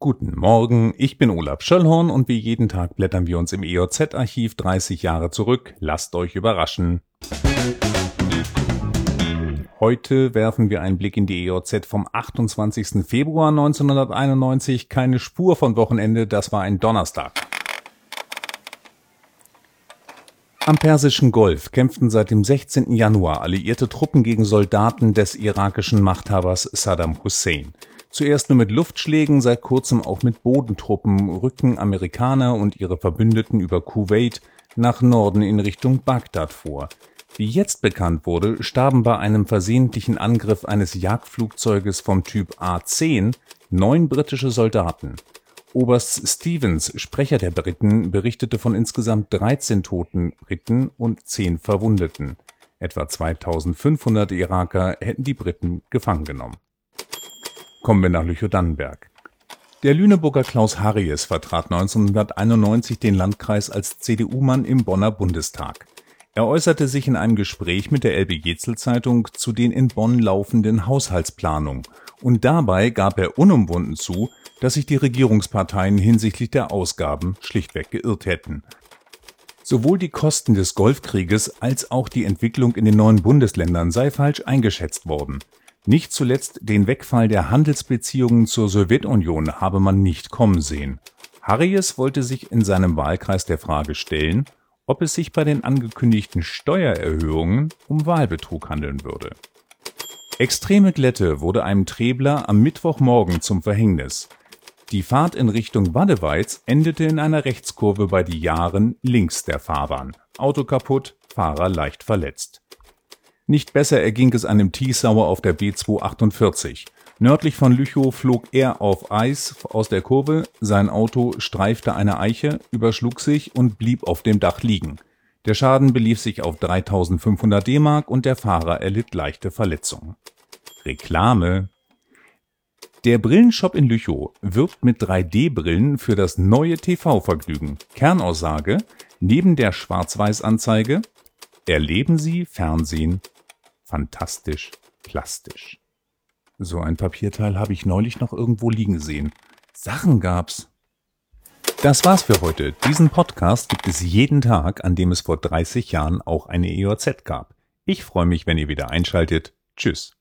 Guten Morgen, ich bin Olaf Schöllhorn und wie jeden Tag blättern wir uns im EOZ-Archiv 30 Jahre zurück. Lasst euch überraschen. Heute werfen wir einen Blick in die EOZ vom 28. Februar 1991. Keine Spur von Wochenende, das war ein Donnerstag. Am Persischen Golf kämpften seit dem 16. Januar alliierte Truppen gegen Soldaten des irakischen Machthabers Saddam Hussein. Zuerst nur mit Luftschlägen, seit kurzem auch mit Bodentruppen rücken Amerikaner und ihre Verbündeten über Kuwait nach Norden in Richtung Bagdad vor. Wie jetzt bekannt wurde, starben bei einem versehentlichen Angriff eines Jagdflugzeuges vom Typ A-10 neun britische Soldaten. Oberst Stevens, Sprecher der Briten, berichtete von insgesamt 13 toten Briten und 10 Verwundeten. Etwa 2500 Iraker hätten die Briten gefangen genommen Kommen wir nach Lüchow-Dannenberg. Der Lüneburger Klaus Harries vertrat 1991 den Landkreis als CDU-Mann im Bonner Bundestag. Er äußerte sich in einem Gespräch mit der Elbe Jetzel Zeitung zu den in Bonn laufenden Haushaltsplanungen und dabei gab er unumwunden zu, dass sich die Regierungsparteien hinsichtlich der Ausgaben schlichtweg geirrt hätten. Sowohl die Kosten des Golfkrieges als auch die Entwicklung in den neuen Bundesländern sei falsch eingeschätzt worden. Nicht zuletzt den Wegfall der Handelsbeziehungen zur Sowjetunion habe man nicht kommen sehen. Harries wollte sich in seinem Wahlkreis der Frage stellen, ob es sich bei den angekündigten Steuererhöhungen um Wahlbetrug handeln würde. Extreme Glätte wurde einem Trebler am Mittwochmorgen zum Verhängnis. Die Fahrt in Richtung Wadeweiz endete in einer Rechtskurve bei die Jahren links der Fahrbahn. Auto kaputt, Fahrer leicht verletzt. Nicht besser erging es einem Tiesauer auf der B248. Nördlich von Lüchow flog er auf Eis aus der Kurve, sein Auto streifte eine Eiche, überschlug sich und blieb auf dem Dach liegen. Der Schaden belief sich auf 3500 D-Mark und der Fahrer erlitt leichte Verletzungen. Reklame Der Brillenshop in Lüchow wirbt mit 3D-Brillen für das neue TV-Vergnügen. Kernaussage: Neben der Schwarz-Weiß-Anzeige erleben Sie Fernsehen fantastisch plastisch. So ein Papierteil habe ich neulich noch irgendwo liegen sehen. Sachen gab's. Das war's für heute. Diesen Podcast gibt es jeden Tag, an dem es vor 30 Jahren auch eine EOZ gab. Ich freue mich, wenn ihr wieder einschaltet. Tschüss.